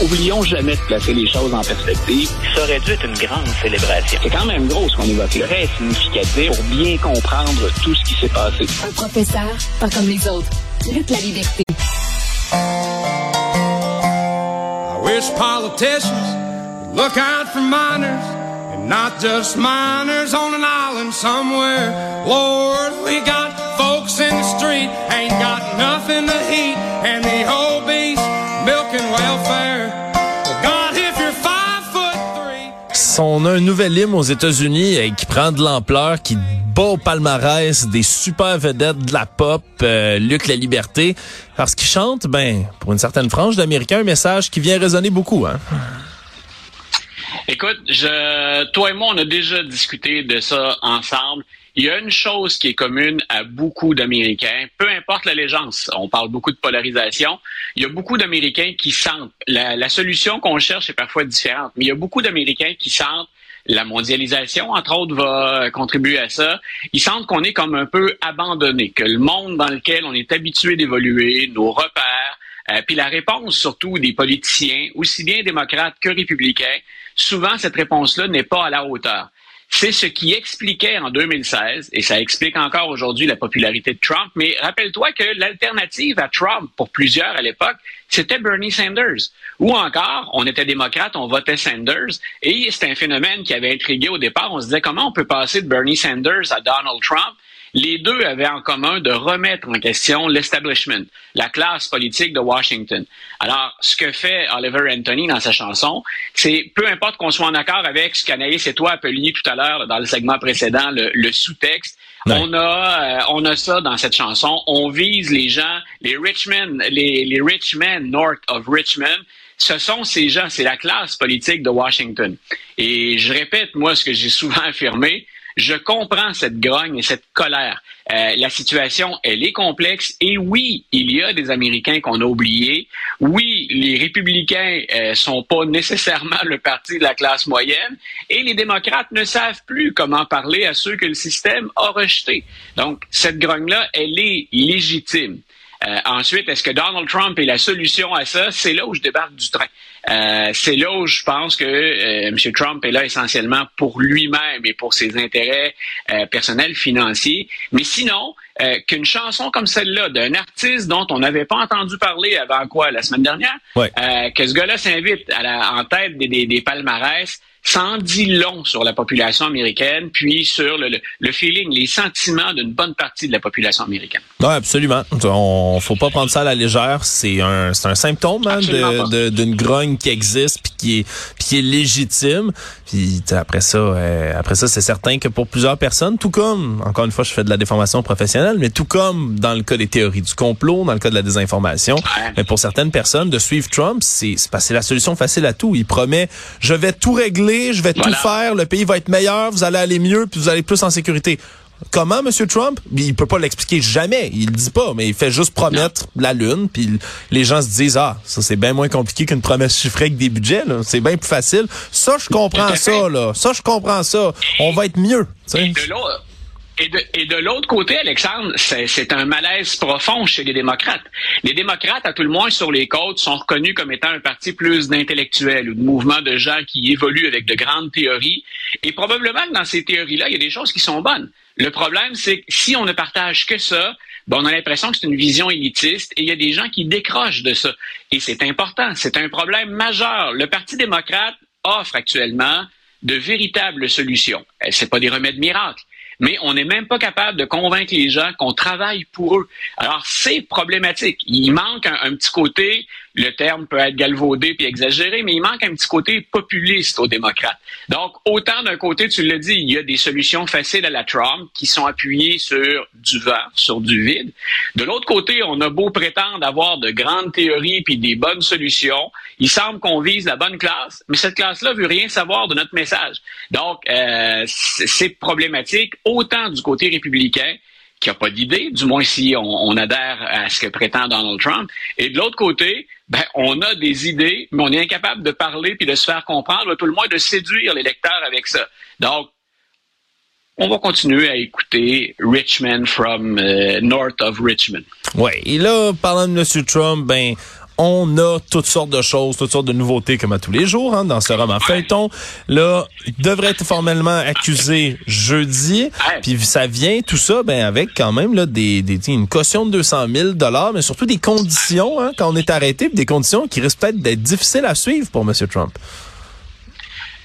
Oublions jamais de placer les choses en perspective. Ça aurait dû être une grande célébration. C'est quand même gros ce qu'on évoque. Très significatif pour bien comprendre tout ce qui s'est passé. Un professeur, pas comme les autres. Lutte la liberté. I wish politicians would look out for minors and not just minors on an island somewhere. Lord, we got folks in the street ain't got nothing to eat and the obese On a un nouvel hymne aux États-Unis euh, qui prend de l'ampleur, qui bat au palmarès des super vedettes de la pop, euh, Luc La Liberté, parce qu'il chante, ben, pour une certaine frange d'Américains, un message qui vient résonner beaucoup. Hein? Écoute, je, toi et moi, on a déjà discuté de ça ensemble. Il y a une chose qui est commune à beaucoup d'Américains, peu importe l'allégeance, on parle beaucoup de polarisation, il y a beaucoup d'Américains qui sentent, la, la solution qu'on cherche est parfois différente, mais il y a beaucoup d'Américains qui sentent la mondialisation, entre autres, va contribuer à ça. Ils sentent qu'on est comme un peu abandonné, que le monde dans lequel on est habitué d'évoluer, nos repères, euh, puis la réponse surtout des politiciens, aussi bien démocrates que républicains, souvent cette réponse-là n'est pas à la hauteur. C'est ce qui expliquait en 2016, et ça explique encore aujourd'hui la popularité de Trump, mais rappelle-toi que l'alternative à Trump, pour plusieurs à l'époque, c'était Bernie Sanders. Ou encore, on était démocrate, on votait Sanders, et c'est un phénomène qui avait intrigué au départ. On se disait comment on peut passer de Bernie Sanders à Donald Trump les deux avaient en commun de remettre en question l'establishment, la classe politique de Washington. Alors, ce que fait Oliver Anthony dans sa chanson, c'est peu importe qu'on soit en accord avec ce qu'Anaïs et toi appeliez tout à l'heure dans le segment précédent, le, sous-texte, On a, euh, on a ça dans cette chanson. On vise les gens, les rich men, les, les rich men north of Richmond. Ce sont ces gens, c'est la classe politique de Washington. Et je répète, moi, ce que j'ai souvent affirmé, je comprends cette grogne et cette colère. Euh, la situation, elle est complexe et oui, il y a des Américains qu'on a oubliés. Oui, les républicains euh, sont pas nécessairement le parti de la classe moyenne et les démocrates ne savent plus comment parler à ceux que le système a rejetés. Donc, cette grogne-là, elle est légitime. Euh, ensuite, est-ce que Donald Trump est la solution à ça? C'est là où je débarque du train. Euh, c'est là où je pense que euh, M. Trump est là essentiellement pour lui-même et pour ses intérêts euh, personnels financiers. Mais sinon, qu'une chanson comme celle-là d'un artiste dont on n'avait pas entendu parler avant quoi la semaine dernière, que ce gars-là s'invite en tête des, des palmarès, ça dit long sur la population américaine, puis sur le, le, feeling, les sentiments d'une bonne partie de la population américaine. Oui, absolument. On faut pas prendre ça à la légère. C'est un, c'est un symptôme hein, de, d'une grogne qui existe puis qui est, puis qui est légitime. Puis après ça, euh, après ça, c'est certain que pour plusieurs personnes, tout comme, encore une fois, je fais de la déformation professionnelle, mais tout comme dans le cas des théories du complot, dans le cas de la désinformation, mais pour certaines personnes, de suivre Trump, c'est, c'est la solution facile à tout. Il promet, je vais tout régler je vais tout faire, le pays va être meilleur, vous allez aller mieux, puis vous allez plus en sécurité. Comment, M. Trump? Il peut pas l'expliquer jamais. Il le dit pas, mais il fait juste promettre la Lune, puis les gens se disent, ah, ça c'est bien moins compliqué qu'une promesse chiffrée avec des budgets, C'est bien plus facile. Ça, je comprends ça, là. Ça, je comprends ça. On va être mieux. Et de, l'autre côté, Alexandre, c'est un malaise profond chez les démocrates. Les démocrates, à tout le moins sur les côtes, sont reconnus comme étant un parti plus d'intellectuels ou de mouvements de gens qui évoluent avec de grandes théories. Et probablement que dans ces théories-là, il y a des choses qui sont bonnes. Le problème, c'est que si on ne partage que ça, ben on a l'impression que c'est une vision élitiste et il y a des gens qui décrochent de ça. Et c'est important, c'est un problème majeur. Le Parti démocrate offre actuellement de véritables solutions. C'est pas des remèdes miracles mais on n'est même pas capable de convaincre les gens qu'on travaille pour eux. Alors, c'est problématique. Il manque un, petit côté le terme peut être galvaudé puis exagéré, mais il manque un petit côté populiste aux démocrates. Donc, autant d'un côté, tu le dis, il y a des solutions faciles à la Trump qui sont appuyées sur du vent, sur du vide. De l'autre côté, on a beau prétendre avoir de grandes théories puis des bonnes solutions. Il semble qu'on vise la bonne classe, mais cette classe-là veut rien savoir de notre message. Donc, euh, c'est problématique autant du côté républicain qui n'a pas d'idée, du moins si on, adhère à ce que prétend Donald Trump. Et de l'autre côté, ben, on a des idées, mais on est incapable de parler puis de se faire comprendre, tout le moins de séduire les lecteurs avec ça. Donc, on va continuer à écouter Richmond from euh, North of Richmond. Oui, et là, parlant de M. Trump, ben, On a toutes sortes de choses, toutes sortes de nouveautés comme à tous les jours hein, dans ce roman feuilleton. Là, il devrait être formellement accusé jeudi. Puis ça vient tout ça ben avec quand même là des, des une caution de 200 000 dollars, mais surtout des conditions hein, quand on est arrêté, des conditions qui risquent peut-être d'être difficiles à suivre pour M. Trump.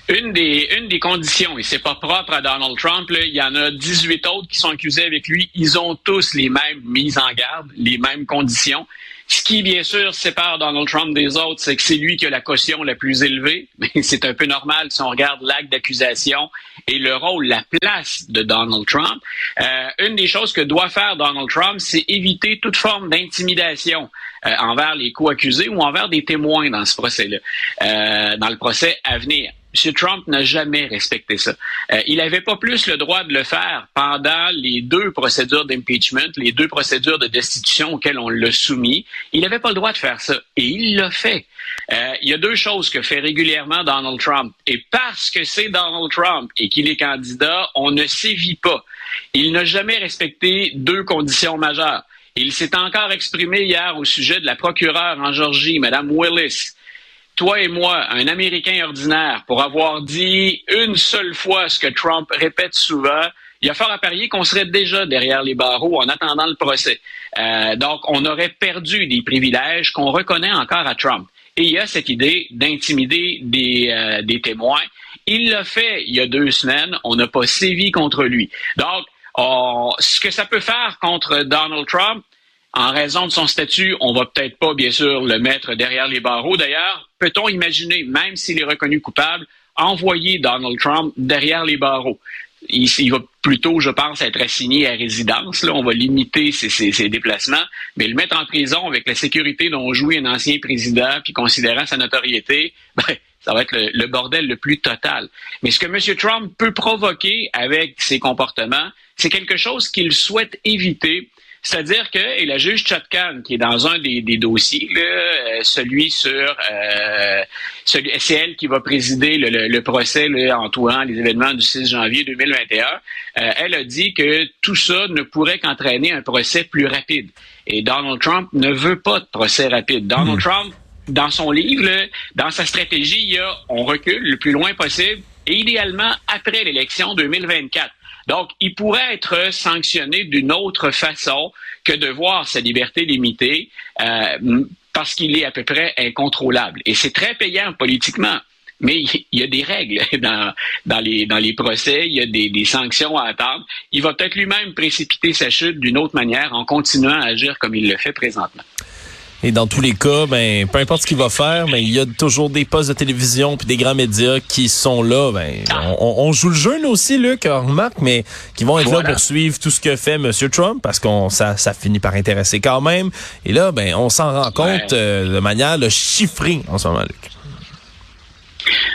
Une des, une des conditions, et c'est pas propre à Donald Trump, il y en a 18 autres qui sont accusés avec lui, ils ont tous les mêmes mises en garde, les mêmes conditions. Ce qui, bien sûr, sépare Donald Trump des autres, c'est que c'est lui qui a la caution la plus élevée. Mais c'est un peu normal si on regarde l'acte d'accusation et le rôle, la place de Donald Trump. Euh, une des choses que doit faire Donald Trump, c'est éviter toute forme d'intimidation euh, envers les co-accusés ou envers des témoins dans ce procès-là, euh, dans le procès à venir. M. Trump n'a jamais respecté ça. Euh, il n'avait pas plus le droit de le faire pendant les deux procédures d'impeachment, les deux procédures de destitution auxquelles on l'a soumis. Il n'avait pas le droit de faire ça. Et il l'a fait. Euh, il y a deux choses que fait régulièrement Donald Trump. Et parce que c'est Donald Trump et qu'il est candidat, on ne sévit pas. Il n'a jamais respecté deux conditions majeures. Il s'est encore exprimé hier au sujet de la procureure en Georgie, Mme Willis toi et moi, un Américain ordinaire, pour avoir dit une seule fois ce que Trump répète souvent, il y a fort à parier qu'on serait déjà derrière les barreaux en attendant le procès. Euh, donc, on aurait perdu des privilèges qu'on reconnaît encore à Trump. Et il y a cette idée d'intimider des, euh, des témoins. Il l'a fait il y a deux semaines. On n'a pas sévi contre lui. Donc, ce que ça peut faire contre Donald Trump, en raison de son statut, on va peut-être pas, bien sûr, le mettre derrière les barreaux. D'ailleurs, peut-on imaginer, même s'il est reconnu coupable, envoyer Donald Trump derrière les barreaux? Il, va plutôt, je pense, être assigné à résidence. On va limiter ses, déplacements, mais le mettre en prison avec la sécurité dont jouit un ancien président, puis considérant sa notoriété, ben, ça va être le, le, bordel le plus total. Mais ce que M. Trump peut provoquer avec ses comportements, c'est quelque chose qu'il souhaite éviter c'est-à-dire que, et la juge Chotkan, qui est dans un des, dossiers, euh, celui sur, euh, c'est elle qui va présider le, procès entourant les événements du 6 janvier 2021, euh, elle a dit que tout ça ne pourrait qu'entraîner un procès plus rapide. Et Donald Trump ne veut pas de procès rapide. Donald hmm. Trump, dans son livre, dans sa stratégie, il y a on recule le plus loin possible et idéalement après l'élection 2024. Donc, il pourrait être sanctionné d'une autre façon que de voir sa liberté limitée euh, parce qu'il est à peu près incontrôlable. Et c'est très payant politiquement. Mais il y a des règles dans, les, procès, il y a des, des sanctions à attendre. Il va peut-être lui-même précipiter sa chute d'une autre manière en continuant à agir comme il le fait présentement. Et dans tous les cas, ben, peu importe ce qu'il va faire, mais il y a toujours des postes de télévision puis des grands médias qui sont là. Ben, ah. on, joue le jeu, nous aussi, Luc, remarque, mais qui vont être là pour suivre tout ce que fait M. Trump parce qu'on ça, ça finit par intéresser quand même. Et là, ben, on s'en rend compte euh, de manière chiffrée en ce moment, Luc.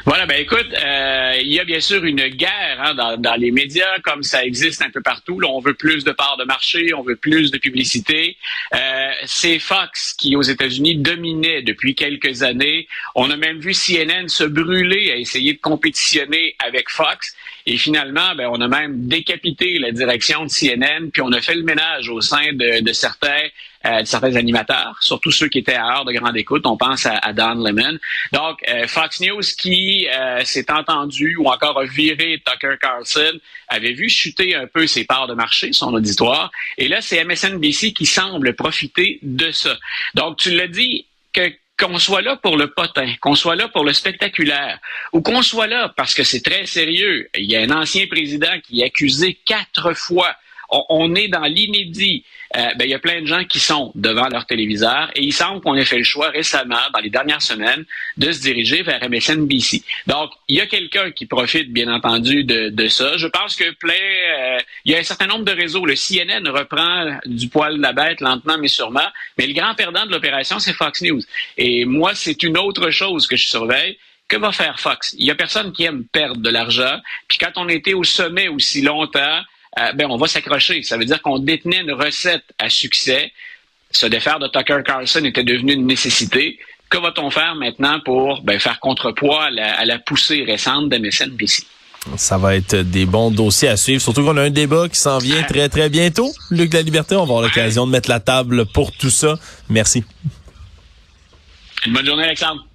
Voilà, ben écoute, euh, il y a bien sûr une guerre hein, dans, les médias, comme ça existe un peu partout. On veut plus de parts de marché, on veut plus de publicité. Euh, c'est Fox qui, aux États-Unis, dominait depuis quelques années. On a même vu CNN se brûler à essayer de compétitionner avec Fox. Et finalement, ben, on a même décapité la direction de CNN, puis on a fait le ménage au sein de, de certains euh, de certains animateurs, surtout ceux qui étaient à heure de grande écoute. On pense à, à Don Lemon. Donc, euh, Fox News qui euh, s'est entendu ou encore a viré Tucker Carlson avait vu chuter un peu ses parts de marché, son auditoire. Et là, c'est MSNBC qui semble profiter de ça. Donc, tu l'as dit, que qu'on soit là pour le potin, qu'on soit là pour le spectaculaire, ou qu'on soit là parce que c'est très sérieux. Il y a un ancien président qui est accusé quatre fois on, est dans l'inédit. Euh, ben, il y a plein de gens qui sont devant leur téléviseur et il semble qu'on ait fait le choix récemment, dans les dernières semaines, de se diriger vers MSNBC. Donc, il y a quelqu'un qui profite, bien entendu, de, ça. Je pense que plein, euh, il y a un certain nombre de réseaux. Le CNN reprend du poil de la bête lentement mais sûrement, mais le grand perdant de l'opération, c'est Fox News. Et moi, c'est une autre chose que je surveille. Que va faire Fox? Il y a personne qui aime perdre de l'argent. Puis quand on était au sommet aussi longtemps, euh, ben, on va s'accrocher. Ça veut dire qu'on détenait une recette à succès. Se défaire de Tucker Carlson était devenu une nécessité. Que va-t-on faire maintenant pour ben, faire contrepoids à la, poussée récente de MSNBC? Ça va être des bons dossiers à suivre. Surtout qu'on a un débat qui s'en vient très, très bientôt. Luc de la Liberté, on va avoir l'occasion de mettre la table pour tout ça. Merci. Bonne journée, Alexandre.